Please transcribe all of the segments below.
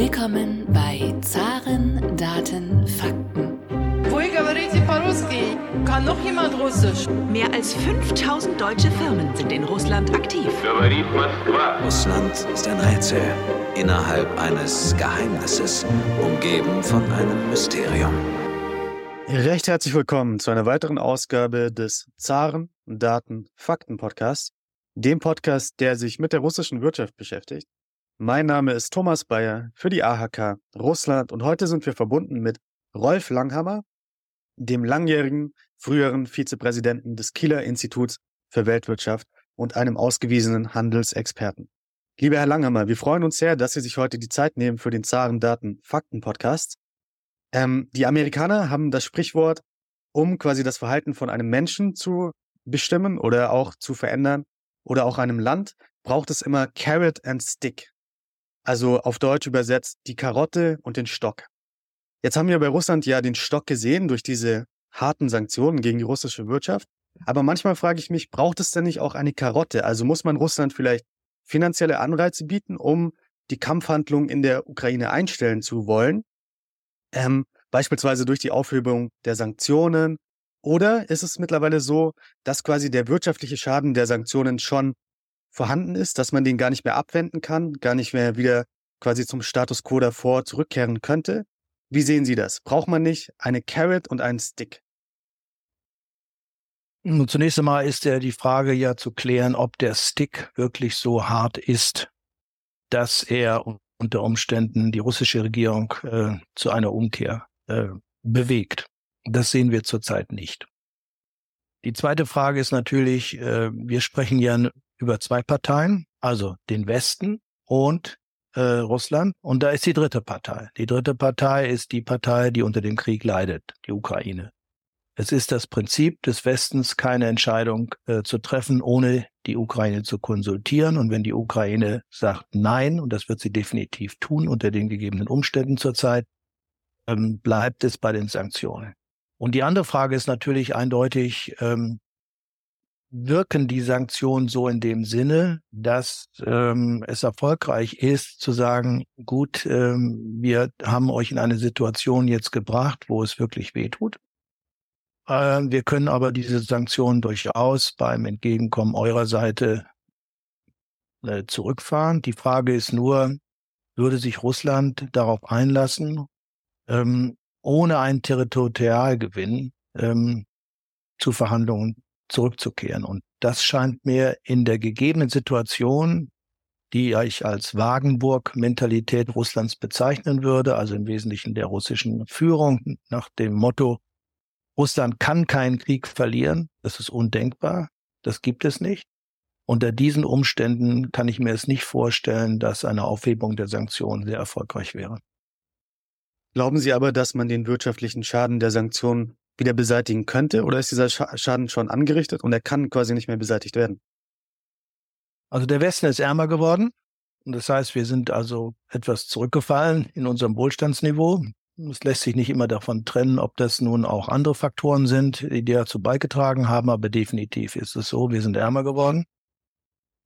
Willkommen bei Zaren, Daten, Fakten. Kann noch jemand Russisch? Mehr als 5000 deutsche Firmen sind in Russland aktiv. Russland ist ein Rätsel innerhalb eines Geheimnisses, umgeben von einem Mysterium. Recht herzlich willkommen zu einer weiteren Ausgabe des Zaren Daten Fakten Podcasts, dem Podcast, der sich mit der russischen Wirtschaft beschäftigt. Mein Name ist Thomas Bayer für die AHK Russland und heute sind wir verbunden mit Rolf Langhammer, dem langjährigen früheren Vizepräsidenten des Kieler Instituts für Weltwirtschaft und einem ausgewiesenen Handelsexperten. Lieber Herr Langhammer, wir freuen uns sehr, dass Sie sich heute die Zeit nehmen für den Zaren Daten Fakten Podcast. Ähm, die Amerikaner haben das Sprichwort, um quasi das Verhalten von einem Menschen zu bestimmen oder auch zu verändern oder auch einem Land, braucht es immer Carrot and Stick. Also auf Deutsch übersetzt die Karotte und den Stock. Jetzt haben wir bei Russland ja den Stock gesehen durch diese harten Sanktionen gegen die russische Wirtschaft. Aber manchmal frage ich mich, braucht es denn nicht auch eine Karotte? Also muss man Russland vielleicht finanzielle Anreize bieten, um die Kampfhandlungen in der Ukraine einstellen zu wollen? Ähm, beispielsweise durch die Aufhebung der Sanktionen. Oder ist es mittlerweile so, dass quasi der wirtschaftliche Schaden der Sanktionen schon vorhanden ist, dass man den gar nicht mehr abwenden kann, gar nicht mehr wieder quasi zum Status quo davor zurückkehren könnte. Wie sehen Sie das? Braucht man nicht eine Carrot und einen Stick? Nun, zunächst einmal ist ja die Frage ja zu klären, ob der Stick wirklich so hart ist, dass er unter Umständen die russische Regierung äh, zu einer Umkehr äh, bewegt. Das sehen wir zurzeit nicht. Die zweite Frage ist natürlich, äh, wir sprechen ja über zwei Parteien, also den Westen und äh, Russland. Und da ist die dritte Partei. Die dritte Partei ist die Partei, die unter dem Krieg leidet, die Ukraine. Es ist das Prinzip des Westens, keine Entscheidung äh, zu treffen, ohne die Ukraine zu konsultieren. Und wenn die Ukraine sagt Nein, und das wird sie definitiv tun unter den gegebenen Umständen zurzeit, ähm, bleibt es bei den Sanktionen. Und die andere Frage ist natürlich eindeutig, ähm, wirken die Sanktionen so in dem Sinne, dass ähm, es erfolgreich ist, zu sagen, gut, ähm, wir haben euch in eine Situation jetzt gebracht, wo es wirklich wehtut. Äh, wir können aber diese Sanktionen durchaus beim Entgegenkommen eurer Seite äh, zurückfahren. Die Frage ist nur, würde sich Russland darauf einlassen, ähm, ohne einen Territorialgewinn ähm, zu Verhandlungen zurückzukehren. Und das scheint mir in der gegebenen Situation, die ich als Wagenburg-Mentalität Russlands bezeichnen würde, also im Wesentlichen der russischen Führung nach dem Motto, Russland kann keinen Krieg verlieren, das ist undenkbar, das gibt es nicht. Unter diesen Umständen kann ich mir es nicht vorstellen, dass eine Aufhebung der Sanktionen sehr erfolgreich wäre. Glauben Sie aber, dass man den wirtschaftlichen Schaden der Sanktionen wieder beseitigen könnte? Oder ist dieser Schaden schon angerichtet und er kann quasi nicht mehr beseitigt werden? Also der Westen ist ärmer geworden. Und das heißt, wir sind also etwas zurückgefallen in unserem Wohlstandsniveau. Es lässt sich nicht immer davon trennen, ob das nun auch andere Faktoren sind, die dazu beigetragen haben, aber definitiv ist es so, wir sind ärmer geworden.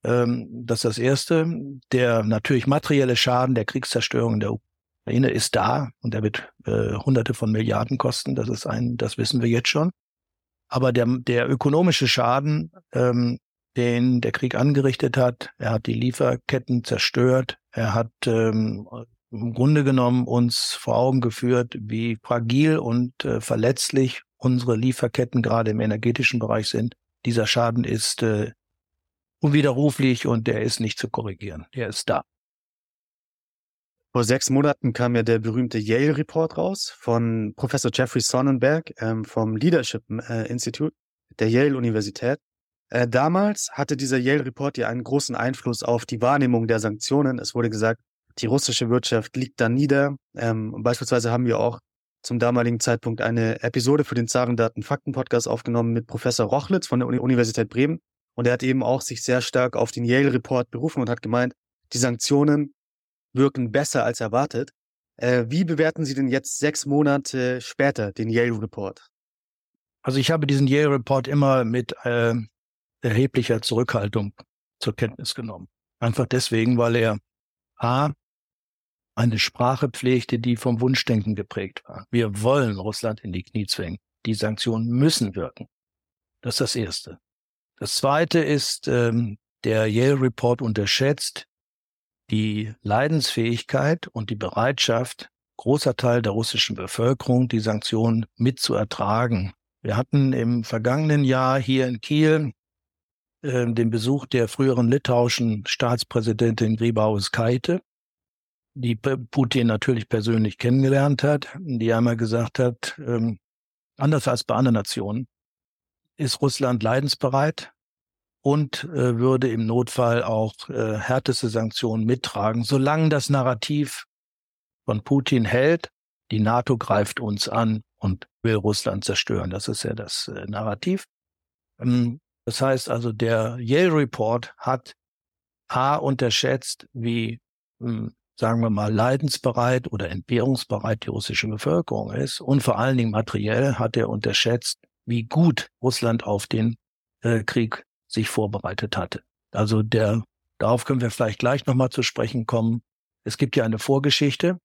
Ähm, das ist das Erste. Der natürlich materielle Schaden der Kriegszerstörung in der Ukraine ist da und er wird äh, Hunderte von Milliarden kosten. Das ist ein, das wissen wir jetzt schon. Aber der, der ökonomische Schaden, ähm, den der Krieg angerichtet hat, er hat die Lieferketten zerstört, er hat ähm, im Grunde genommen uns vor Augen geführt, wie fragil und äh, verletzlich unsere Lieferketten gerade im energetischen Bereich sind. Dieser Schaden ist äh, unwiderruflich und der ist nicht zu korrigieren. Der ist da. Vor sechs Monaten kam ja der berühmte Yale Report raus von Professor Jeffrey Sonnenberg ähm, vom Leadership äh, Institute der Yale Universität. Äh, damals hatte dieser Yale Report ja einen großen Einfluss auf die Wahrnehmung der Sanktionen. Es wurde gesagt, die russische Wirtschaft liegt da nieder. Ähm, beispielsweise haben wir auch zum damaligen Zeitpunkt eine Episode für den Zarendaten Fakten Podcast aufgenommen mit Professor Rochlitz von der Universität Bremen. Und er hat eben auch sich sehr stark auf den Yale Report berufen und hat gemeint, die Sanktionen wirken besser als erwartet. Äh, wie bewerten Sie denn jetzt sechs Monate später den Yale Report? Also ich habe diesen Yale Report immer mit äh, erheblicher Zurückhaltung zur Kenntnis genommen. Einfach deswegen, weil er A, eine Sprache pflegte, die vom Wunschdenken geprägt war. Wir wollen Russland in die Knie zwingen. Die Sanktionen müssen wirken. Das ist das Erste. Das Zweite ist, ähm, der Yale Report unterschätzt die Leidensfähigkeit und die Bereitschaft großer Teil der russischen Bevölkerung, die Sanktionen mitzuertragen. Wir hatten im vergangenen Jahr hier in Kiel äh, den Besuch der früheren litauischen Staatspräsidentin Grybauskaite, die Putin natürlich persönlich kennengelernt hat, die einmal gesagt hat, ähm, anders als bei anderen Nationen, ist Russland leidensbereit und äh, würde im Notfall auch äh, härteste Sanktionen mittragen, solange das Narrativ von Putin hält, die NATO greift uns an und will Russland zerstören. Das ist ja das äh, Narrativ. Ähm, das heißt also, der Yale Report hat A unterschätzt, wie, ähm, sagen wir mal, leidensbereit oder entbehrungsbereit die russische Bevölkerung ist. Und vor allen Dingen materiell hat er unterschätzt, wie gut Russland auf den äh, Krieg sich vorbereitet hatte. Also der, darauf können wir vielleicht gleich nochmal zu sprechen kommen. Es gibt ja eine Vorgeschichte,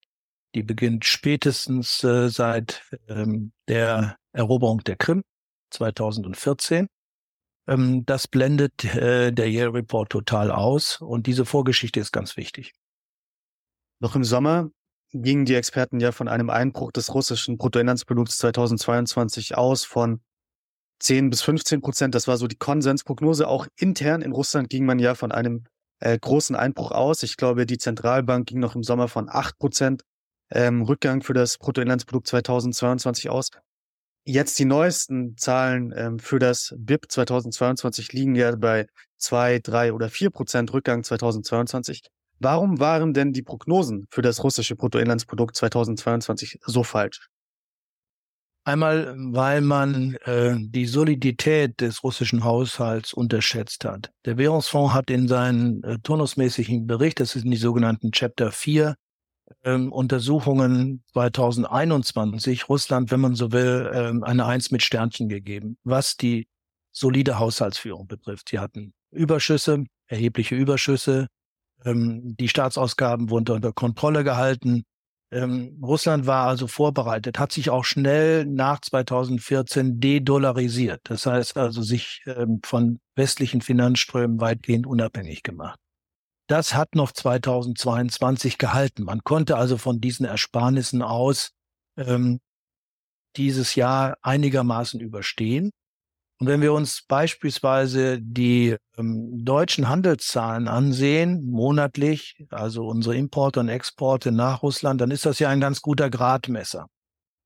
die beginnt spätestens äh, seit ähm, der Eroberung der Krim 2014. Ähm, das blendet äh, der Yale Report total aus und diese Vorgeschichte ist ganz wichtig. Noch im Sommer gingen die Experten ja von einem Einbruch des russischen Bruttoinlandsprodukts 2022 aus von 10 bis 15 Prozent. Das war so die Konsensprognose. Auch intern in Russland ging man ja von einem äh, großen Einbruch aus. Ich glaube, die Zentralbank ging noch im Sommer von 8 Prozent ähm, Rückgang für das Bruttoinlandsprodukt 2022 aus. Jetzt die neuesten Zahlen ähm, für das BIP 2022 liegen ja bei zwei, drei oder vier Prozent Rückgang 2022. Warum waren denn die Prognosen für das russische Bruttoinlandsprodukt 2022 so falsch? Einmal, weil man äh, die Solidität des russischen Haushalts unterschätzt hat. Der Währungsfonds hat in seinen äh, turnusmäßigen Bericht, das sind die sogenannten Chapter 4, ähm, Untersuchungen 2021 Russland, wenn man so will, ähm, eine Eins mit Sternchen gegeben, was die solide Haushaltsführung betrifft. Sie hatten Überschüsse, erhebliche Überschüsse. Ähm, die Staatsausgaben wurden unter Kontrolle gehalten. Ähm, Russland war also vorbereitet, hat sich auch schnell nach 2014 dedollarisiert. Das heißt also sich ähm, von westlichen Finanzströmen weitgehend unabhängig gemacht. Das hat noch 2022 gehalten. Man konnte also von diesen Ersparnissen aus ähm, dieses Jahr einigermaßen überstehen. Und wenn wir uns beispielsweise die ähm, deutschen Handelszahlen ansehen, monatlich, also unsere Importe und Exporte nach Russland, dann ist das ja ein ganz guter Gradmesser.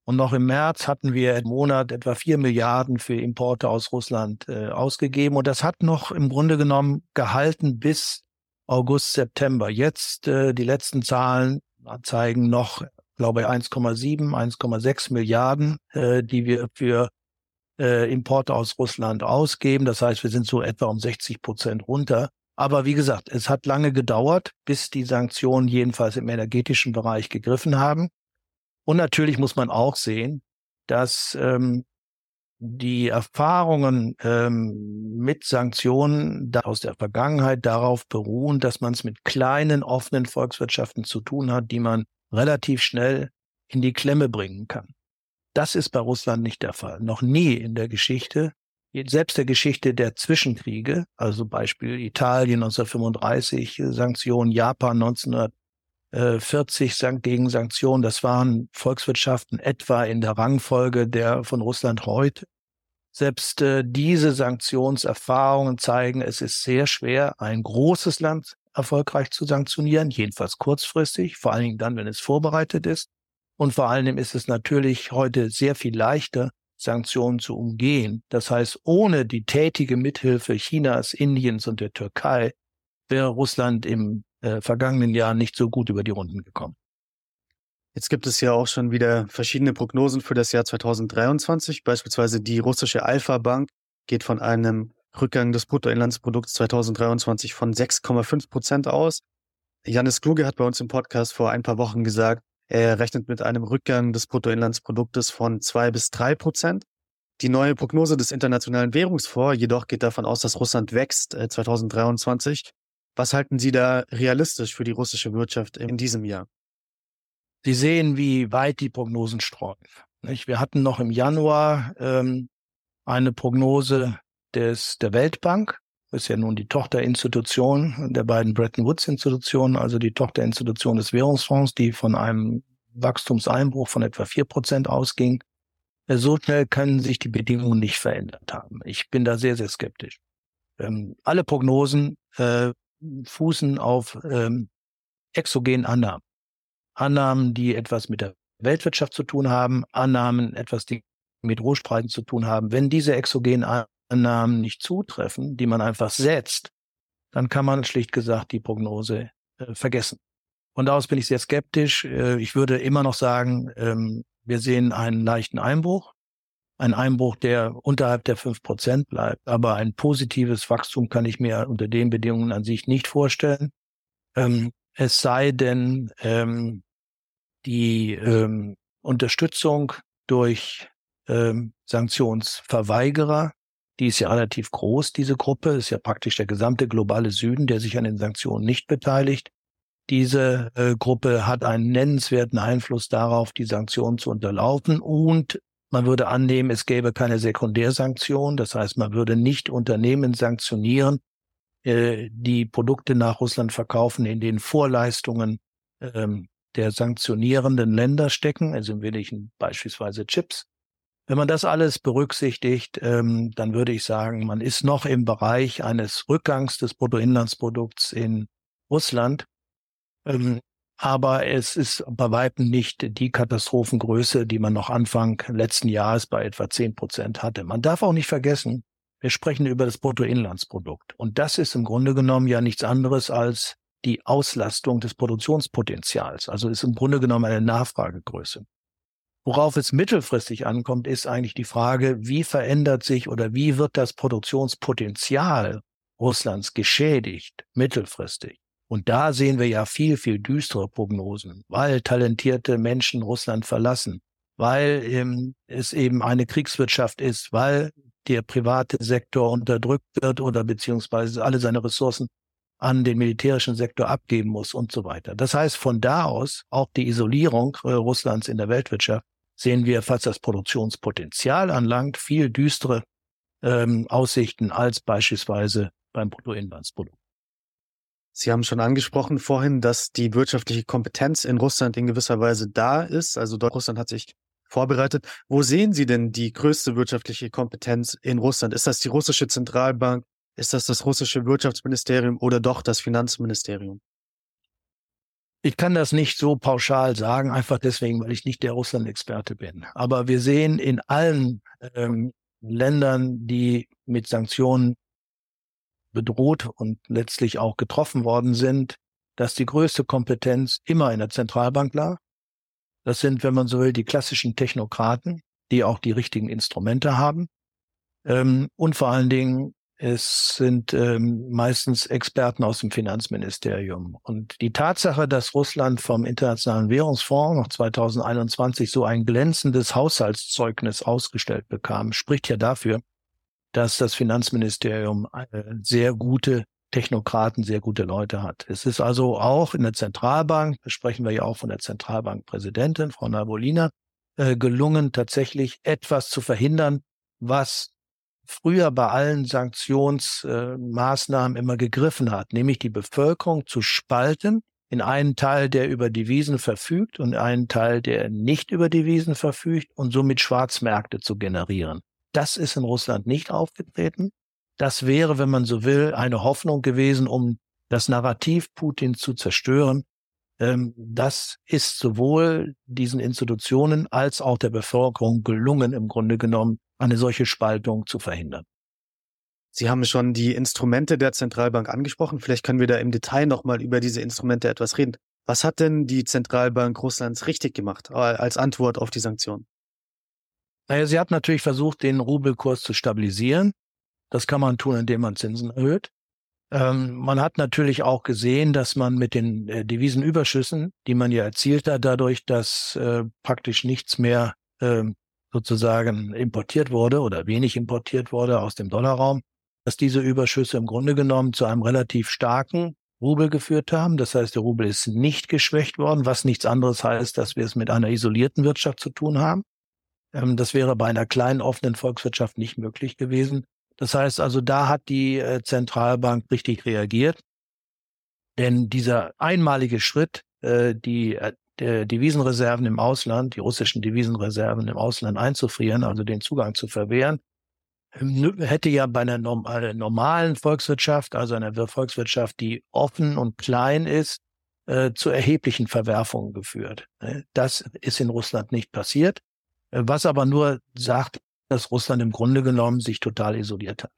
Und noch im März hatten wir im Monat etwa vier Milliarden für Importe aus Russland äh, ausgegeben. Und das hat noch im Grunde genommen gehalten bis August, September. Jetzt äh, die letzten Zahlen zeigen noch, glaube ich, 1,7, 1,6 Milliarden, äh, die wir für äh, Importe aus Russland ausgeben. Das heißt, wir sind so etwa um 60 Prozent runter. Aber wie gesagt, es hat lange gedauert, bis die Sanktionen jedenfalls im energetischen Bereich gegriffen haben. Und natürlich muss man auch sehen, dass ähm, die Erfahrungen ähm, mit Sanktionen aus der Vergangenheit darauf beruhen, dass man es mit kleinen, offenen Volkswirtschaften zu tun hat, die man relativ schnell in die Klemme bringen kann. Das ist bei Russland nicht der Fall. Noch nie in der Geschichte, selbst der Geschichte der Zwischenkriege, also Beispiel Italien 1935, Sanktionen, Japan 1940 gegen Sanktionen, das waren Volkswirtschaften etwa in der Rangfolge der von Russland heute selbst äh, diese Sanktionserfahrungen zeigen, es ist sehr schwer, ein großes Land erfolgreich zu sanktionieren, jedenfalls kurzfristig, vor allen Dingen dann, wenn es vorbereitet ist. Und vor Dingen ist es natürlich heute sehr viel leichter, Sanktionen zu umgehen. Das heißt, ohne die tätige Mithilfe Chinas, Indiens und der Türkei wäre Russland im äh, vergangenen Jahr nicht so gut über die Runden gekommen. Jetzt gibt es ja auch schon wieder verschiedene Prognosen für das Jahr 2023. Beispielsweise die russische Alpha Bank geht von einem Rückgang des Bruttoinlandsprodukts 2023 von 6,5 Prozent aus. Janis Kluge hat bei uns im Podcast vor ein paar Wochen gesagt, er rechnet mit einem Rückgang des Bruttoinlandsproduktes von zwei bis drei Prozent. Die neue Prognose des Internationalen Währungsfonds jedoch geht davon aus, dass Russland wächst 2023. Äh, Was halten Sie da realistisch für die russische Wirtschaft in diesem Jahr? Sie sehen, wie weit die Prognosen streuen. Wir hatten noch im Januar ähm, eine Prognose des, der Weltbank, ist ja nun die Tochterinstitution der beiden Bretton Woods Institutionen, also die Tochterinstitution des Währungsfonds, die von einem Wachstumseinbruch von etwa vier Prozent ausging. So schnell können sich die Bedingungen nicht verändert haben. Ich bin da sehr, sehr skeptisch. Ähm, alle Prognosen äh, fußen auf ähm, exogenen Annahmen. Annahmen, die etwas mit der Weltwirtschaft zu tun haben, Annahmen, etwas, die mit Rohspreisen zu tun haben. Wenn diese exogenen Annahmen nicht zutreffen, die man einfach setzt, dann kann man schlicht gesagt die Prognose äh, vergessen. Von daraus bin ich sehr skeptisch. Äh, ich würde immer noch sagen, ähm, wir sehen einen leichten Einbruch. Ein Einbruch, der unterhalb der fünf Prozent bleibt. Aber ein positives Wachstum kann ich mir unter den Bedingungen an sich nicht vorstellen. Ähm, es sei denn, ähm, die ähm, Unterstützung durch ähm, Sanktionsverweigerer, die ist ja relativ groß, diese Gruppe, ist ja praktisch der gesamte globale Süden, der sich an den Sanktionen nicht beteiligt. Diese äh, Gruppe hat einen nennenswerten Einfluss darauf, die Sanktionen zu unterlaufen und man würde annehmen, es gäbe keine Sekundärsanktionen. Das heißt, man würde nicht Unternehmen sanktionieren, äh, die Produkte nach Russland verkaufen, in denen Vorleistungen ähm, der sanktionierenden Länder stecken, also im Wesentlichen beispielsweise Chips. Wenn man das alles berücksichtigt, ähm, dann würde ich sagen, man ist noch im Bereich eines Rückgangs des Bruttoinlandsprodukts in Russland. Ähm, aber es ist bei weitem nicht die Katastrophengröße, die man noch Anfang letzten Jahres bei etwa zehn Prozent hatte. Man darf auch nicht vergessen, wir sprechen über das Bruttoinlandsprodukt. Und das ist im Grunde genommen ja nichts anderes als die Auslastung des Produktionspotenzials. Also ist im Grunde genommen eine Nachfragegröße. Worauf es mittelfristig ankommt, ist eigentlich die Frage, wie verändert sich oder wie wird das Produktionspotenzial Russlands geschädigt mittelfristig? Und da sehen wir ja viel, viel düstere Prognosen, weil talentierte Menschen Russland verlassen, weil ähm, es eben eine Kriegswirtschaft ist, weil der private Sektor unterdrückt wird oder beziehungsweise alle seine Ressourcen an den militärischen Sektor abgeben muss und so weiter. Das heißt, von da aus auch die Isolierung äh, Russlands in der Weltwirtschaft sehen wir, falls das Produktionspotenzial anlangt, viel düstere ähm, Aussichten als beispielsweise beim Bruttoinlandsprodukt. Sie haben schon angesprochen vorhin, dass die wirtschaftliche Kompetenz in Russland in gewisser Weise da ist. Also Russland hat sich vorbereitet. Wo sehen Sie denn die größte wirtschaftliche Kompetenz in Russland? Ist das die russische Zentralbank? Ist das das russische Wirtschaftsministerium oder doch das Finanzministerium? Ich kann das nicht so pauschal sagen, einfach deswegen, weil ich nicht der Russland-Experte bin. Aber wir sehen in allen ähm, Ländern, die mit Sanktionen bedroht und letztlich auch getroffen worden sind, dass die größte Kompetenz immer in der Zentralbank lag. Das sind, wenn man so will, die klassischen Technokraten, die auch die richtigen Instrumente haben. Ähm, und vor allen Dingen, es sind ähm, meistens Experten aus dem Finanzministerium. Und die Tatsache, dass Russland vom Internationalen Währungsfonds noch 2021 so ein glänzendes Haushaltszeugnis ausgestellt bekam, spricht ja dafür, dass das Finanzministerium äh, sehr gute Technokraten sehr gute Leute hat. Es ist also auch in der Zentralbank, sprechen wir ja auch von der Zentralbankpräsidentin, Frau Navolina, äh, gelungen, tatsächlich etwas zu verhindern, was früher bei allen Sanktionsmaßnahmen äh, immer gegriffen hat, nämlich die Bevölkerung zu spalten in einen Teil, der über Devisen verfügt und einen Teil, der nicht über Devisen verfügt und somit Schwarzmärkte zu generieren. Das ist in Russland nicht aufgetreten. Das wäre, wenn man so will, eine Hoffnung gewesen, um das Narrativ Putin zu zerstören. Ähm, das ist sowohl diesen Institutionen als auch der Bevölkerung gelungen, im Grunde genommen eine solche Spaltung zu verhindern. Sie haben schon die Instrumente der Zentralbank angesprochen. Vielleicht können wir da im Detail nochmal über diese Instrumente etwas reden. Was hat denn die Zentralbank Russlands richtig gemacht als Antwort auf die Sanktionen? Naja, sie hat natürlich versucht, den Rubelkurs zu stabilisieren. Das kann man tun, indem man Zinsen erhöht. Ähm, man hat natürlich auch gesehen, dass man mit den äh, Devisenüberschüssen, die man ja erzielt hat, dadurch, dass äh, praktisch nichts mehr äh, sozusagen importiert wurde oder wenig importiert wurde aus dem Dollarraum, dass diese Überschüsse im Grunde genommen zu einem relativ starken Rubel geführt haben. Das heißt, der Rubel ist nicht geschwächt worden, was nichts anderes heißt, dass wir es mit einer isolierten Wirtschaft zu tun haben. Ähm, das wäre bei einer kleinen offenen Volkswirtschaft nicht möglich gewesen. Das heißt also, da hat die äh, Zentralbank richtig reagiert. Denn dieser einmalige Schritt, äh, die äh, Devisenreserven im Ausland, die russischen Devisenreserven im Ausland einzufrieren, also den Zugang zu verwehren, hätte ja bei einer normalen Volkswirtschaft, also einer Volkswirtschaft, die offen und klein ist, zu erheblichen Verwerfungen geführt. Ne? Das ist in Russland nicht passiert, was aber nur sagt, dass Russland im Grunde genommen sich total isoliert hat.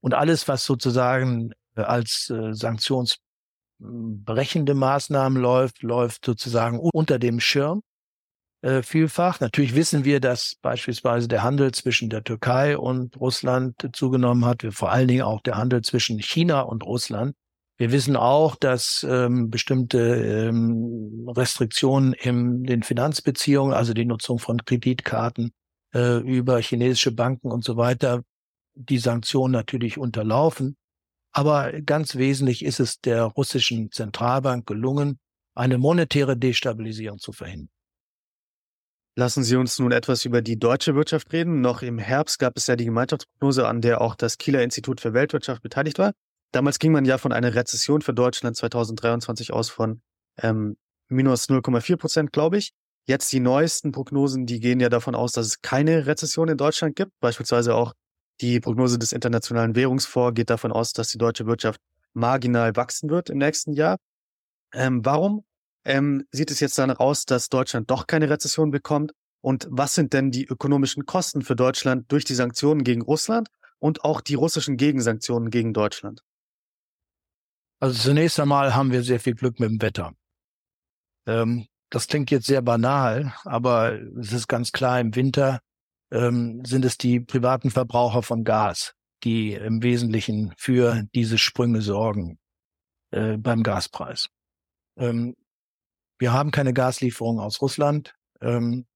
Und alles, was sozusagen als Sanktions brechende Maßnahmen läuft, läuft sozusagen unter dem Schirm äh, vielfach. Natürlich wissen wir, dass beispielsweise der Handel zwischen der Türkei und Russland zugenommen hat, wir vor allen Dingen auch der Handel zwischen China und Russland. Wir wissen auch, dass ähm, bestimmte ähm, Restriktionen in den Finanzbeziehungen, also die Nutzung von Kreditkarten äh, über chinesische Banken und so weiter, die Sanktionen natürlich unterlaufen. Aber ganz wesentlich ist es der russischen Zentralbank gelungen, eine monetäre Destabilisierung zu verhindern. Lassen Sie uns nun etwas über die deutsche Wirtschaft reden. Noch im Herbst gab es ja die Gemeinschaftsprognose, an der auch das Kieler Institut für Weltwirtschaft beteiligt war. Damals ging man ja von einer Rezession für Deutschland 2023 aus von ähm, minus 0,4 Prozent, glaube ich. Jetzt die neuesten Prognosen, die gehen ja davon aus, dass es keine Rezession in Deutschland gibt. Beispielsweise auch die Prognose des Internationalen Währungsfonds geht davon aus, dass die deutsche Wirtschaft marginal wachsen wird im nächsten Jahr. Ähm, warum ähm, sieht es jetzt danach aus, dass Deutschland doch keine Rezession bekommt? Und was sind denn die ökonomischen Kosten für Deutschland durch die Sanktionen gegen Russland und auch die russischen Gegensanktionen gegen Deutschland? Also zunächst einmal haben wir sehr viel Glück mit dem Wetter. Ähm, das klingt jetzt sehr banal, aber es ist ganz klar, im Winter ähm, sind es die privaten Verbraucher von Gas, die im Wesentlichen für diese Sprünge sorgen äh, beim Gaspreis. Ähm, wir haben keine Gaslieferung aus Russland. Ähm,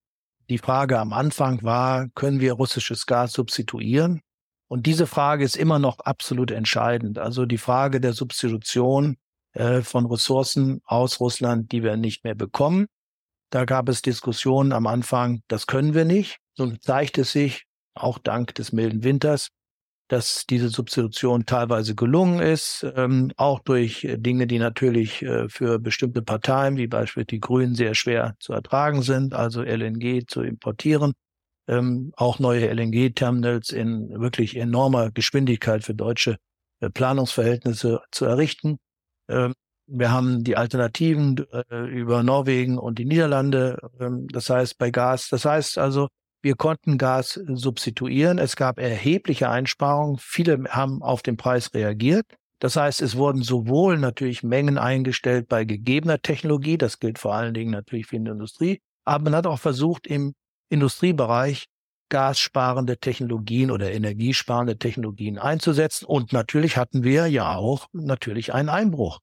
die Frage am Anfang war, können wir russisches Gas substituieren? Und diese Frage ist immer noch absolut entscheidend. Also die Frage der Substitution äh, von Ressourcen aus Russland, die wir nicht mehr bekommen. Da gab es Diskussionen am Anfang, das können wir nicht. So zeigt es sich, auch dank des milden Winters, dass diese Substitution teilweise gelungen ist, ähm, auch durch Dinge, die natürlich äh, für bestimmte Parteien, wie beispielsweise die Grünen, sehr schwer zu ertragen sind, also LNG zu importieren, ähm, auch neue LNG-Terminals in wirklich enormer Geschwindigkeit für deutsche äh, Planungsverhältnisse zu errichten. Ähm, wir haben die Alternativen äh, über Norwegen und die Niederlande, ähm, das heißt bei Gas. Das heißt also, wir konnten Gas substituieren. Es gab erhebliche Einsparungen. Viele haben auf den Preis reagiert. Das heißt, es wurden sowohl natürlich Mengen eingestellt bei gegebener Technologie, das gilt vor allen Dingen natürlich für die Industrie, aber man hat auch versucht, im Industriebereich gassparende Technologien oder energiesparende Technologien einzusetzen. Und natürlich hatten wir ja auch natürlich einen Einbruch.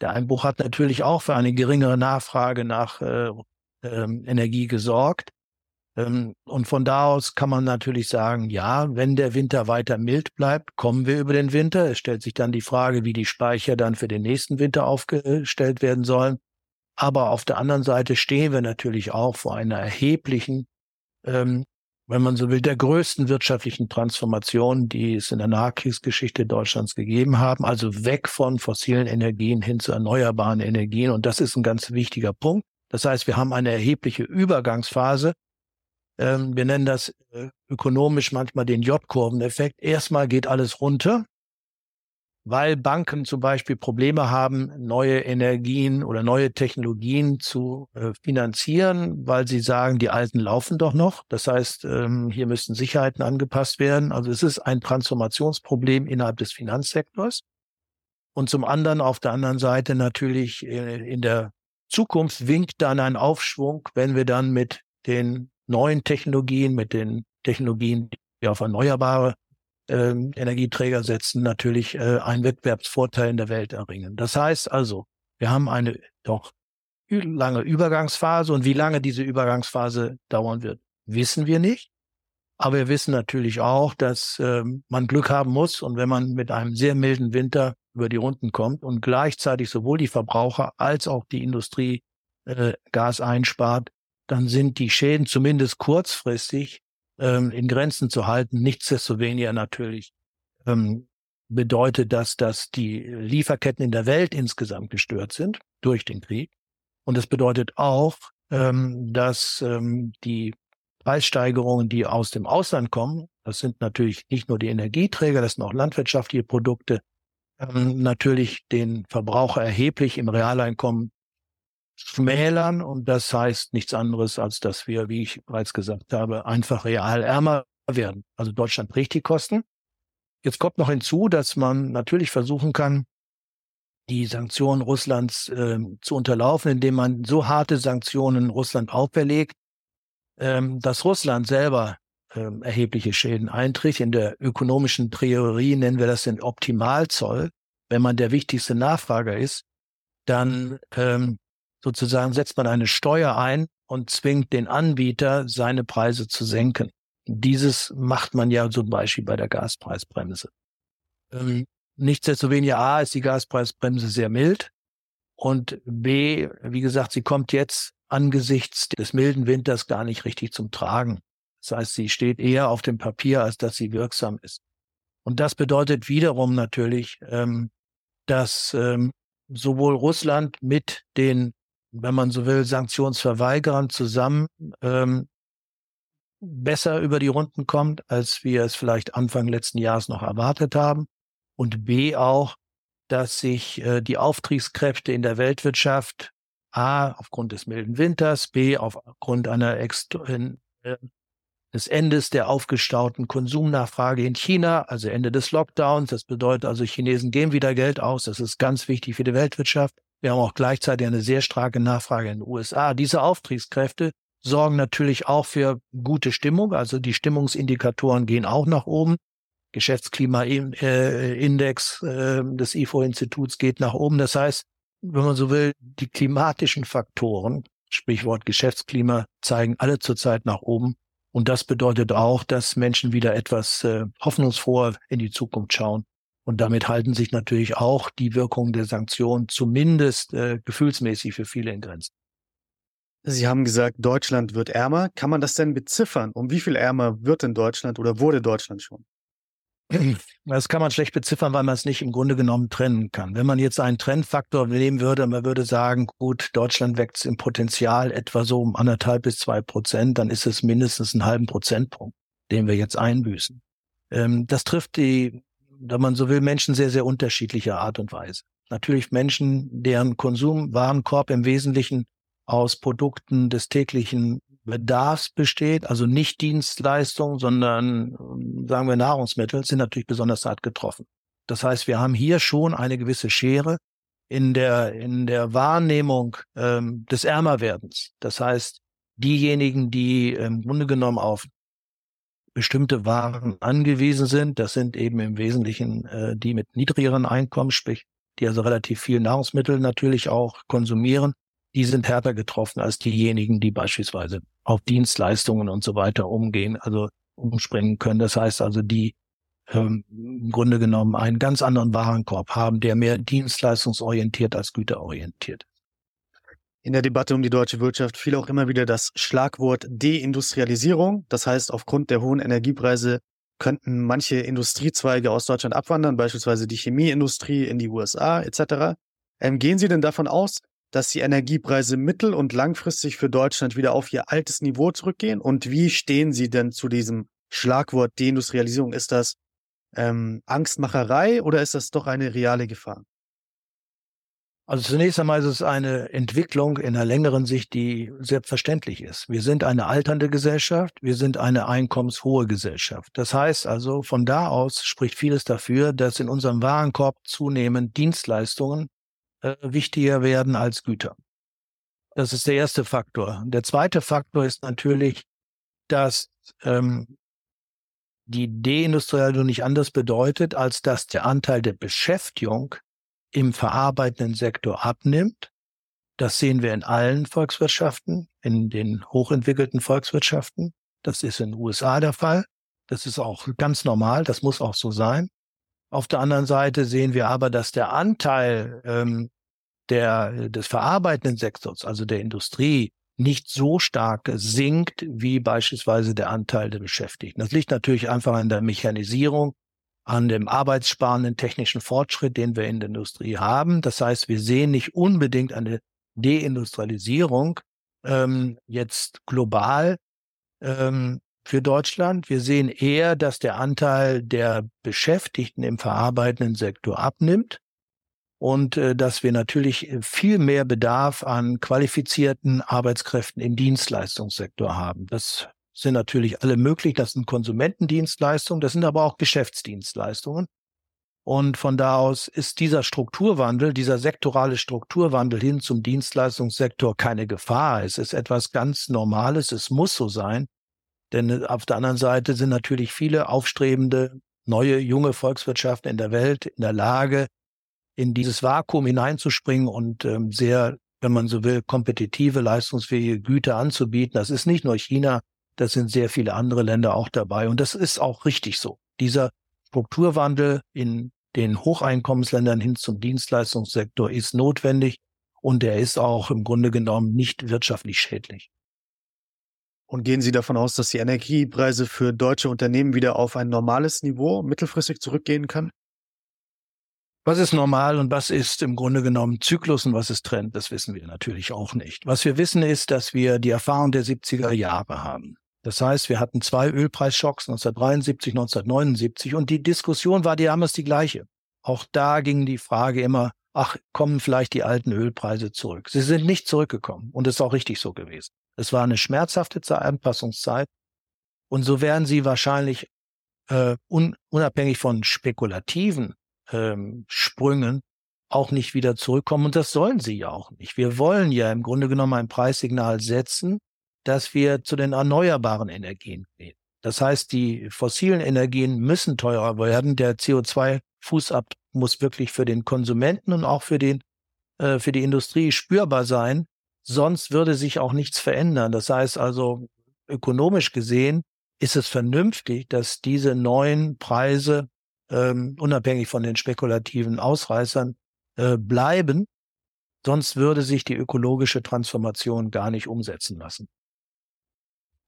Der Einbruch hat natürlich auch für eine geringere Nachfrage nach äh, äh, Energie gesorgt. Ähm, und von da aus kann man natürlich sagen, ja, wenn der Winter weiter mild bleibt, kommen wir über den Winter. Es stellt sich dann die Frage, wie die Speicher dann für den nächsten Winter aufgestellt werden sollen. Aber auf der anderen Seite stehen wir natürlich auch vor einer erheblichen, ähm, wenn man so will, der größten wirtschaftlichen Transformation, die es in der Nachkriegsgeschichte Deutschlands gegeben haben. Also weg von fossilen Energien hin zu erneuerbaren Energien. Und das ist ein ganz wichtiger Punkt. Das heißt, wir haben eine erhebliche Übergangsphase. Ähm, wir nennen das äh, ökonomisch manchmal den J-Kurveneffekt. Erstmal geht alles runter weil Banken zum Beispiel Probleme haben, neue Energien oder neue Technologien zu äh, finanzieren, weil sie sagen, die alten laufen doch noch. Das heißt, ähm, hier müssten Sicherheiten angepasst werden. Also es ist ein Transformationsproblem innerhalb des Finanzsektors. Und zum anderen auf der anderen Seite natürlich äh, in der Zukunft winkt dann ein Aufschwung, wenn wir dann mit den neuen Technologien, mit den Technologien, die auf erneuerbare ähm, Energieträger setzen, natürlich äh, einen Wettbewerbsvorteil in der Welt erringen. Das heißt also, wir haben eine doch lange Übergangsphase und wie lange diese Übergangsphase dauern wird, wissen wir nicht. Aber wir wissen natürlich auch, dass ähm, man Glück haben muss und wenn man mit einem sehr milden Winter über die Runden kommt und gleichzeitig sowohl die Verbraucher als auch die Industrie äh, Gas einspart, dann sind die Schäden zumindest kurzfristig ähm, in Grenzen zu halten. Nichtsdestoweniger natürlich ähm, bedeutet das, dass die Lieferketten in der Welt insgesamt gestört sind durch den Krieg. Und es bedeutet auch, ähm, dass ähm, die Preissteigerungen, die aus dem Ausland kommen, das sind natürlich nicht nur die Energieträger, das sind auch landwirtschaftliche Produkte, ähm, natürlich den Verbraucher erheblich im Realeinkommen schmälern. Und das heißt nichts anderes, als dass wir, wie ich bereits gesagt habe, einfach real ärmer werden. Also Deutschland bricht die Kosten. Jetzt kommt noch hinzu, dass man natürlich versuchen kann, die Sanktionen Russlands äh, zu unterlaufen, indem man so harte Sanktionen Russland auferlegt, ähm, dass Russland selber ähm, erhebliche Schäden einträgt. In der ökonomischen Theorie nennen wir das den Optimalzoll. Wenn man der wichtigste Nachfrager ist, dann ähm, sozusagen setzt man eine Steuer ein und zwingt den Anbieter, seine Preise zu senken. Dieses macht man ja zum Beispiel bei der Gaspreisbremse. Ähm, nichtsdestoweniger A ist die Gaspreisbremse sehr mild und B, wie gesagt, sie kommt jetzt angesichts des milden Winters gar nicht richtig zum Tragen. Das heißt, sie steht eher auf dem Papier, als dass sie wirksam ist. Und das bedeutet wiederum natürlich, ähm, dass ähm, sowohl Russland mit den, wenn man so will, Sanktionsverweigerern zusammen ähm, besser über die Runden kommt, als wir es vielleicht Anfang letzten Jahres noch erwartet haben. Und B auch, dass sich äh, die Auftriebskräfte in der Weltwirtschaft A aufgrund des milden Winters, B aufgrund einer äh, des Endes der aufgestauten Konsumnachfrage in China, also Ende des Lockdowns. Das bedeutet also, Chinesen geben wieder Geld aus. Das ist ganz wichtig für die Weltwirtschaft. Wir haben auch gleichzeitig eine sehr starke Nachfrage in den USA. Diese Auftriebskräfte sorgen natürlich auch für gute Stimmung. Also die Stimmungsindikatoren gehen auch nach oben. Geschäftsklimaindex äh, des IFO-Instituts geht nach oben. Das heißt, wenn man so will, die klimatischen Faktoren, Sprichwort Geschäftsklima, zeigen alle zurzeit nach oben. Und das bedeutet auch, dass Menschen wieder etwas äh, hoffnungsfroher in die Zukunft schauen. Und damit halten sich natürlich auch die Wirkungen der Sanktionen zumindest äh, gefühlsmäßig für viele in Grenzen. Sie haben gesagt, Deutschland wird ärmer. Kann man das denn beziffern? Um wie viel ärmer wird denn Deutschland oder wurde Deutschland schon? Das kann man schlecht beziffern, weil man es nicht im Grunde genommen trennen kann. Wenn man jetzt einen Trendfaktor nehmen würde, man würde sagen, gut, Deutschland wächst im Potenzial etwa so um anderthalb bis zwei Prozent, dann ist es mindestens einen halben Prozentpunkt, den wir jetzt einbüßen. Ähm, das trifft die, wenn man so will, Menschen sehr, sehr unterschiedlicher Art und Weise. Natürlich Menschen, deren Konsumwarenkorb im Wesentlichen aus Produkten des täglichen Bedarfs besteht, also nicht Dienstleistungen, sondern sagen wir Nahrungsmittel, sind natürlich besonders hart getroffen. Das heißt, wir haben hier schon eine gewisse Schere in der in der Wahrnehmung ähm, des Ärmerwerdens. Das heißt, diejenigen, die im Grunde genommen auf bestimmte Waren angewiesen sind, das sind eben im Wesentlichen äh, die mit niedrigeren Einkommen, sprich die also relativ viel Nahrungsmittel natürlich auch konsumieren, die sind härter getroffen als diejenigen, die beispielsweise auf Dienstleistungen und so weiter umgehen, also umspringen können. Das heißt also, die ähm, im Grunde genommen einen ganz anderen Warenkorb haben, der mehr dienstleistungsorientiert als güterorientiert In der Debatte um die deutsche Wirtschaft fiel auch immer wieder das Schlagwort Deindustrialisierung. Das heißt, aufgrund der hohen Energiepreise könnten manche Industriezweige aus Deutschland abwandern, beispielsweise die Chemieindustrie in die USA etc. Ähm, gehen Sie denn davon aus, dass die Energiepreise mittel- und langfristig für Deutschland wieder auf ihr altes Niveau zurückgehen? Und wie stehen Sie denn zu diesem Schlagwort Deindustrialisierung? Ist das ähm, Angstmacherei oder ist das doch eine reale Gefahr? Also zunächst einmal ist es eine Entwicklung in einer längeren Sicht, die selbstverständlich ist. Wir sind eine alternde Gesellschaft, wir sind eine einkommenshohe Gesellschaft. Das heißt also, von da aus spricht vieles dafür, dass in unserem Warenkorb zunehmend Dienstleistungen äh, wichtiger werden als Güter. Das ist der erste Faktor. Der zweite Faktor ist natürlich, dass ähm, die Deindustrialisierung nicht anders bedeutet, als dass der Anteil der Beschäftigung im verarbeitenden Sektor abnimmt. Das sehen wir in allen Volkswirtschaften, in den hochentwickelten Volkswirtschaften. Das ist in den USA der Fall. Das ist auch ganz normal. Das muss auch so sein. Auf der anderen Seite sehen wir aber, dass der Anteil ähm, der, des verarbeitenden Sektors, also der Industrie, nicht so stark sinkt wie beispielsweise der Anteil der Beschäftigten. Das liegt natürlich einfach an der Mechanisierung, an dem arbeitssparenden technischen Fortschritt, den wir in der Industrie haben. Das heißt, wir sehen nicht unbedingt eine Deindustrialisierung ähm, jetzt global ähm, für Deutschland. Wir sehen eher, dass der Anteil der Beschäftigten im verarbeitenden Sektor abnimmt und äh, dass wir natürlich viel mehr Bedarf an qualifizierten Arbeitskräften im Dienstleistungssektor haben. Das sind natürlich alle möglich. Das sind Konsumentendienstleistungen, das sind aber auch Geschäftsdienstleistungen. Und von da aus ist dieser Strukturwandel, dieser sektorale Strukturwandel hin zum Dienstleistungssektor keine Gefahr. Es ist etwas ganz Normales. Es muss so sein. Denn auf der anderen Seite sind natürlich viele aufstrebende, neue, junge Volkswirtschaften in der Welt in der Lage, in dieses Vakuum hineinzuspringen und ähm, sehr, wenn man so will, kompetitive, leistungsfähige Güter anzubieten. Das ist nicht nur China, das sind sehr viele andere Länder auch dabei. Und das ist auch richtig so. Dieser Strukturwandel in den Hocheinkommensländern hin zum Dienstleistungssektor ist notwendig und er ist auch im Grunde genommen nicht wirtschaftlich schädlich. Und gehen Sie davon aus, dass die Energiepreise für deutsche Unternehmen wieder auf ein normales Niveau mittelfristig zurückgehen können? Was ist normal und was ist im Grunde genommen Zyklus und was ist Trend, das wissen wir natürlich auch nicht. Was wir wissen ist, dass wir die Erfahrung der 70er Jahre haben. Das heißt, wir hatten zwei Ölpreisschocks 1973, 1979 und die Diskussion war damals die gleiche. Auch da ging die Frage immer, ach, kommen vielleicht die alten Ölpreise zurück? Sie sind nicht zurückgekommen und es ist auch richtig so gewesen. Es war eine schmerzhafte Anpassungszeit und so werden sie wahrscheinlich äh, un unabhängig von spekulativen ähm, Sprüngen auch nicht wieder zurückkommen. Und das sollen sie ja auch nicht. Wir wollen ja im Grunde genommen ein Preissignal setzen, dass wir zu den erneuerbaren Energien gehen. Das heißt, die fossilen Energien müssen teurer werden. Der CO2-Fußabdruck muss wirklich für den Konsumenten und auch für den äh, für die Industrie spürbar sein. Sonst würde sich auch nichts verändern. Das heißt also, ökonomisch gesehen ist es vernünftig, dass diese neuen Preise ähm, unabhängig von den spekulativen Ausreißern, äh, bleiben. Sonst würde sich die ökologische Transformation gar nicht umsetzen lassen.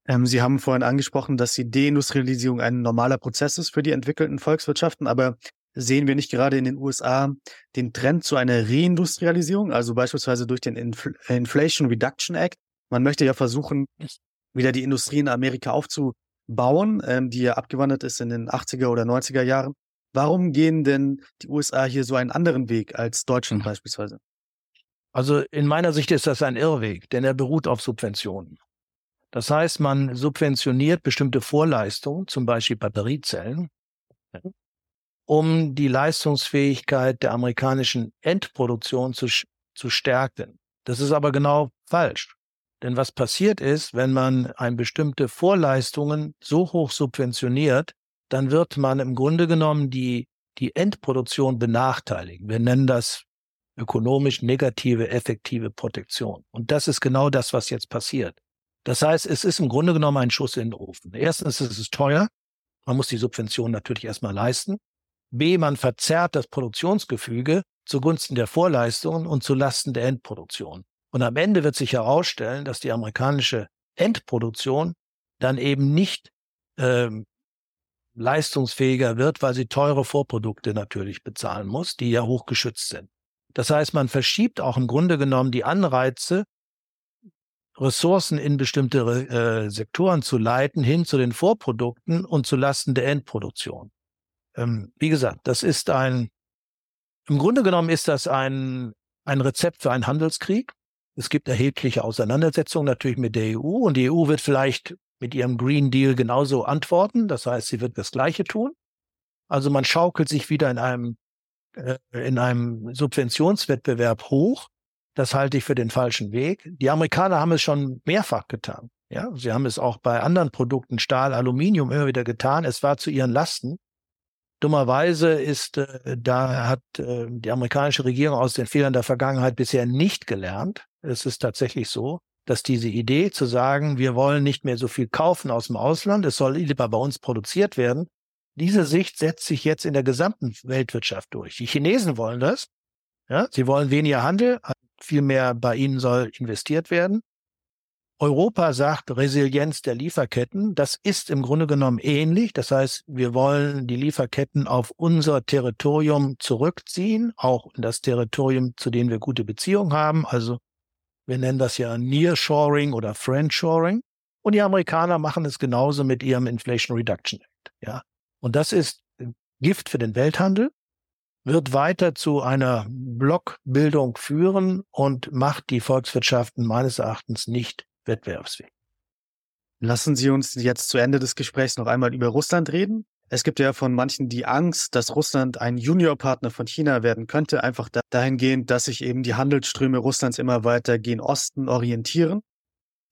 Ähm, Sie haben vorhin angesprochen, dass die Deindustrialisierung ein normaler Prozess ist für die entwickelten Volkswirtschaften, aber sehen wir nicht gerade in den USA den Trend zu einer Reindustrialisierung, also beispielsweise durch den Infl Inflation Reduction Act? Man möchte ja versuchen, wieder die Industrie in Amerika aufzubauen, ähm, die ja abgewandert ist in den 80er oder 90er Jahren. Warum gehen denn die USA hier so einen anderen Weg als Deutschland mhm. beispielsweise? Also in meiner Sicht ist das ein Irrweg, denn er beruht auf Subventionen. Das heißt, man subventioniert bestimmte Vorleistungen, zum Beispiel Batteriezellen, um die Leistungsfähigkeit der amerikanischen Endproduktion zu, zu stärken. Das ist aber genau falsch. Denn was passiert ist, wenn man ein bestimmte Vorleistungen so hoch subventioniert, dann wird man im Grunde genommen die, die Endproduktion benachteiligen. Wir nennen das ökonomisch negative, effektive Protektion. Und das ist genau das, was jetzt passiert. Das heißt, es ist im Grunde genommen ein Schuss in den Ofen. Erstens ist es teuer. Man muss die Subvention natürlich erstmal leisten. B, man verzerrt das Produktionsgefüge zugunsten der Vorleistungen und zulasten der Endproduktion. Und am Ende wird sich herausstellen, dass die amerikanische Endproduktion dann eben nicht ähm, leistungsfähiger wird, weil sie teure Vorprodukte natürlich bezahlen muss, die ja hochgeschützt sind. Das heißt, man verschiebt auch im Grunde genommen die Anreize, Ressourcen in bestimmte äh, Sektoren zu leiten, hin zu den Vorprodukten und zu Lasten der Endproduktion. Ähm, wie gesagt, das ist ein, im Grunde genommen ist das ein, ein Rezept für einen Handelskrieg. Es gibt erhebliche Auseinandersetzungen natürlich mit der EU und die EU wird vielleicht mit ihrem Green Deal genauso antworten. Das heißt, sie wird das Gleiche tun. Also man schaukelt sich wieder in einem, äh, in einem Subventionswettbewerb hoch. Das halte ich für den falschen Weg. Die Amerikaner haben es schon mehrfach getan. Ja, sie haben es auch bei anderen Produkten, Stahl, Aluminium immer wieder getan. Es war zu ihren Lasten. Dummerweise ist, äh, da hat äh, die amerikanische Regierung aus den Fehlern der Vergangenheit bisher nicht gelernt. Es ist tatsächlich so dass diese Idee zu sagen, wir wollen nicht mehr so viel kaufen aus dem Ausland, es soll lieber bei uns produziert werden, diese Sicht setzt sich jetzt in der gesamten Weltwirtschaft durch. Die Chinesen wollen das. Ja, sie wollen weniger Handel, viel mehr bei ihnen soll investiert werden. Europa sagt Resilienz der Lieferketten. Das ist im Grunde genommen ähnlich. Das heißt, wir wollen die Lieferketten auf unser Territorium zurückziehen, auch in das Territorium, zu dem wir gute Beziehungen haben. Also wir nennen das ja Nearshoring oder Friendshoring. Und die Amerikaner machen es genauso mit ihrem Inflation Reduction Act. Ja. Und das ist Gift für den Welthandel, wird weiter zu einer Blockbildung führen und macht die Volkswirtschaften meines Erachtens nicht wettbewerbsfähig. Lassen Sie uns jetzt zu Ende des Gesprächs noch einmal über Russland reden. Es gibt ja von manchen die Angst, dass Russland ein Juniorpartner von China werden könnte, einfach dahingehend, dass sich eben die Handelsströme Russlands immer weiter gen Osten orientieren.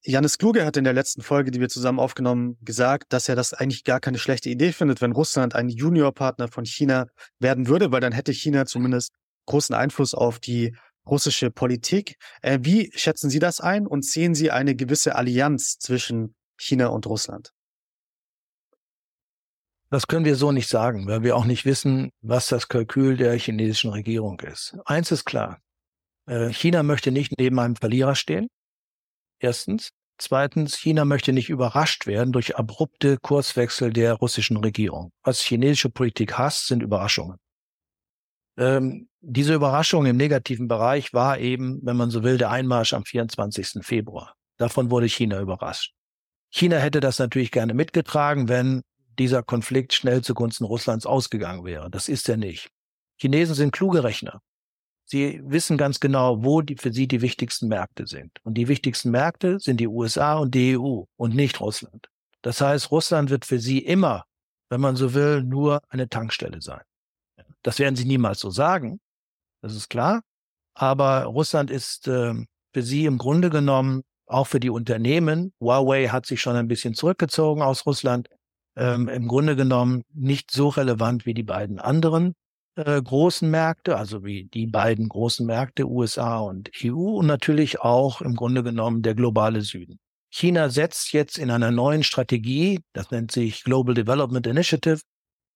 Janis Kluge hat in der letzten Folge, die wir zusammen aufgenommen, gesagt, dass er das eigentlich gar keine schlechte Idee findet, wenn Russland ein Juniorpartner von China werden würde, weil dann hätte China zumindest großen Einfluss auf die russische Politik. Äh, wie schätzen Sie das ein und sehen Sie eine gewisse Allianz zwischen China und Russland? Das können wir so nicht sagen, weil wir auch nicht wissen, was das Kalkül der chinesischen Regierung ist. Eins ist klar. Äh, China möchte nicht neben einem Verlierer stehen. Erstens. Zweitens, China möchte nicht überrascht werden durch abrupte Kurswechsel der russischen Regierung. Was chinesische Politik hasst, sind Überraschungen. Ähm, diese Überraschung im negativen Bereich war eben, wenn man so will, der Einmarsch am 24. Februar. Davon wurde China überrascht. China hätte das natürlich gerne mitgetragen, wenn dieser Konflikt schnell zugunsten Russlands ausgegangen wäre. Das ist er nicht. Chinesen sind kluge Rechner. Sie wissen ganz genau, wo die für sie die wichtigsten Märkte sind. Und die wichtigsten Märkte sind die USA und die EU und nicht Russland. Das heißt, Russland wird für sie immer, wenn man so will, nur eine Tankstelle sein. Das werden sie niemals so sagen, das ist klar. Aber Russland ist äh, für sie im Grunde genommen auch für die Unternehmen. Huawei hat sich schon ein bisschen zurückgezogen aus Russland. Ähm, Im Grunde genommen nicht so relevant wie die beiden anderen äh, großen Märkte, also wie die beiden großen Märkte USA und EU und natürlich auch im Grunde genommen der globale Süden. China setzt jetzt in einer neuen Strategie, das nennt sich Global Development Initiative,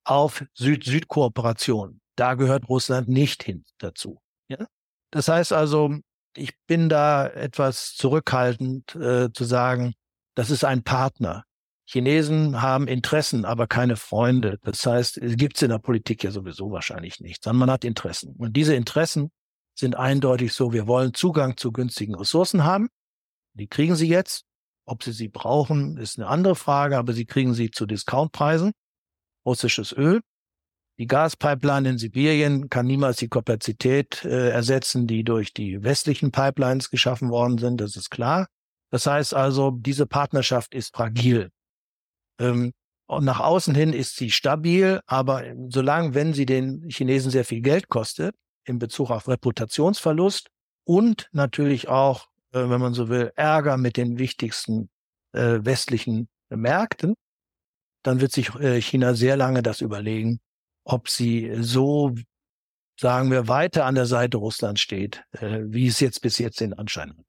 auf Süd-Süd-Kooperation. Da gehört Russland nicht hin dazu. Ja? Das heißt also, ich bin da etwas zurückhaltend äh, zu sagen, das ist ein Partner. Chinesen haben Interessen, aber keine Freunde. Das heißt, es gibt es in der Politik ja sowieso wahrscheinlich nicht, sondern man hat Interessen. Und diese Interessen sind eindeutig so, wir wollen Zugang zu günstigen Ressourcen haben. Die kriegen sie jetzt. Ob sie sie brauchen, ist eine andere Frage, aber sie kriegen sie zu Discountpreisen. Russisches Öl. Die Gaspipeline in Sibirien kann niemals die Kapazität äh, ersetzen, die durch die westlichen Pipelines geschaffen worden sind. Das ist klar. Das heißt also, diese Partnerschaft ist fragil. Ähm, und nach außen hin ist sie stabil, aber solange, wenn sie den Chinesen sehr viel Geld kostet, in Bezug auf Reputationsverlust und natürlich auch, äh, wenn man so will, Ärger mit den wichtigsten äh, westlichen Märkten, dann wird sich äh, China sehr lange das überlegen, ob sie so, sagen wir, weiter an der Seite Russlands steht, äh, wie es jetzt bis jetzt den Anschein hat.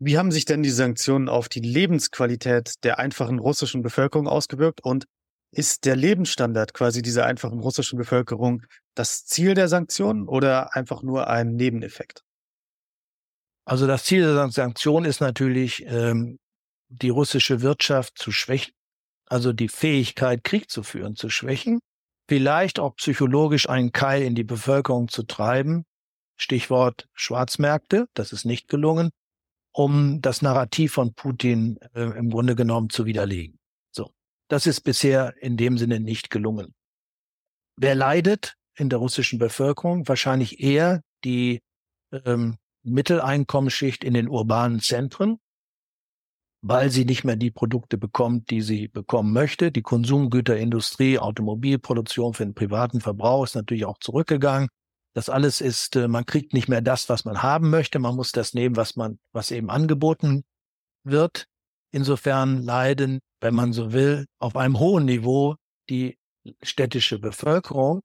Wie haben sich denn die Sanktionen auf die Lebensqualität der einfachen russischen Bevölkerung ausgewirkt und ist der Lebensstandard quasi dieser einfachen russischen Bevölkerung das Ziel der Sanktionen oder einfach nur ein Nebeneffekt? Also das Ziel der Sanktionen ist natürlich, ähm, die russische Wirtschaft zu schwächen, also die Fähigkeit, Krieg zu führen, zu schwächen vielleicht auch psychologisch einen Keil in die Bevölkerung zu treiben. Stichwort Schwarzmärkte, das ist nicht gelungen, um das Narrativ von Putin äh, im Grunde genommen zu widerlegen. So, das ist bisher in dem Sinne nicht gelungen. Wer leidet in der russischen Bevölkerung? Wahrscheinlich eher die ähm, Mitteleinkommensschicht in den urbanen Zentren, weil sie nicht mehr die Produkte bekommt, die sie bekommen möchte. Die Konsumgüterindustrie, Automobilproduktion für den privaten Verbrauch ist natürlich auch zurückgegangen. Das alles ist, äh, man kriegt nicht mehr das, was man haben möchte. Man muss das nehmen, was man, was eben angeboten wird. Insofern leiden, wenn man so will, auf einem hohen Niveau die städtische Bevölkerung.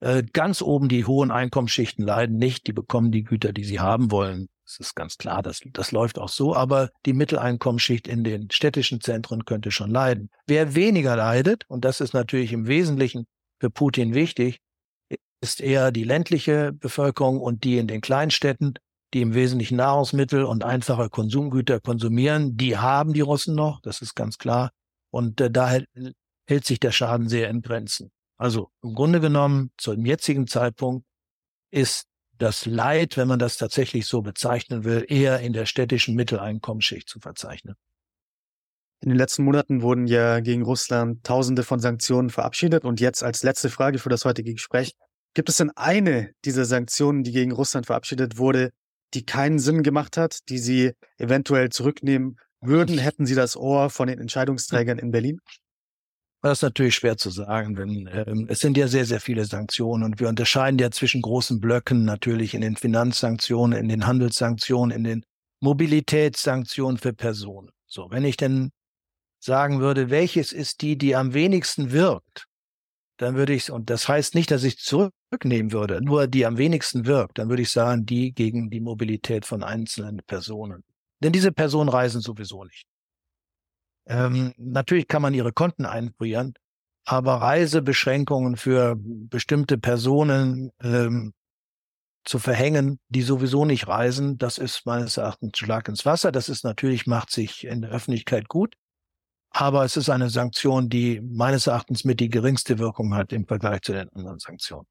Äh, ganz oben die hohen Einkommensschichten leiden nicht, die bekommen die Güter, die sie haben wollen. Das ist ganz klar, das, das läuft auch so, aber die Mitteleinkommensschicht in den städtischen Zentren könnte schon leiden. Wer weniger leidet, und das ist natürlich im Wesentlichen für Putin wichtig, ist eher die ländliche Bevölkerung und die in den Kleinstädten, die im Wesentlichen Nahrungsmittel und einfache Konsumgüter konsumieren. Die haben die Russen noch, das ist ganz klar. Und äh, da hält, sich der Schaden sehr in Grenzen. Also im Grunde genommen, zum jetzigen Zeitpunkt ist das Leid, wenn man das tatsächlich so bezeichnen will, eher in der städtischen Mitteleinkommensschicht zu verzeichnen. In den letzten Monaten wurden ja gegen Russland Tausende von Sanktionen verabschiedet. Und jetzt als letzte Frage für das heutige Gespräch. Gibt es denn eine dieser Sanktionen, die gegen Russland verabschiedet wurde, die keinen Sinn gemacht hat, die Sie eventuell zurücknehmen würden? Hätten Sie das Ohr von den Entscheidungsträgern in Berlin? Das ist natürlich schwer zu sagen, denn ähm, es sind ja sehr, sehr viele Sanktionen und wir unterscheiden ja zwischen großen Blöcken natürlich in den Finanzsanktionen, in den Handelssanktionen, in den Mobilitätssanktionen für Personen. So, wenn ich denn sagen würde, welches ist die, die am wenigsten wirkt, dann würde ich, und das heißt nicht, dass ich zurücknehmen würde, nur die am wenigsten wirkt, dann würde ich sagen, die gegen die Mobilität von einzelnen Personen. Denn diese Personen reisen sowieso nicht. Ähm, natürlich kann man ihre Konten einfrieren, aber Reisebeschränkungen für bestimmte Personen ähm, zu verhängen, die sowieso nicht reisen, das ist meines Erachtens Schlag ins Wasser. Das ist natürlich, macht sich in der Öffentlichkeit gut. Aber es ist eine Sanktion, die meines Erachtens mit die geringste Wirkung hat im Vergleich zu den anderen Sanktionen.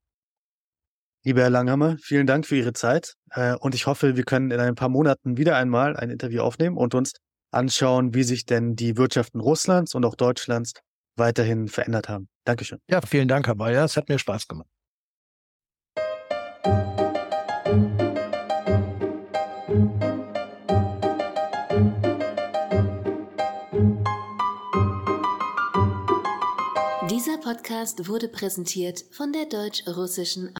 Lieber Herr Langhammer, vielen Dank für Ihre Zeit. Äh, und ich hoffe, wir können in ein paar Monaten wieder einmal ein Interview aufnehmen und uns anschauen, wie sich denn die Wirtschaften Russlands und auch Deutschlands weiterhin verändert haben. Dankeschön. Ja, vielen Dank, Herr Bayer. Es hat mir Spaß gemacht. Podcast wurde präsentiert von der Deutsch-Russischen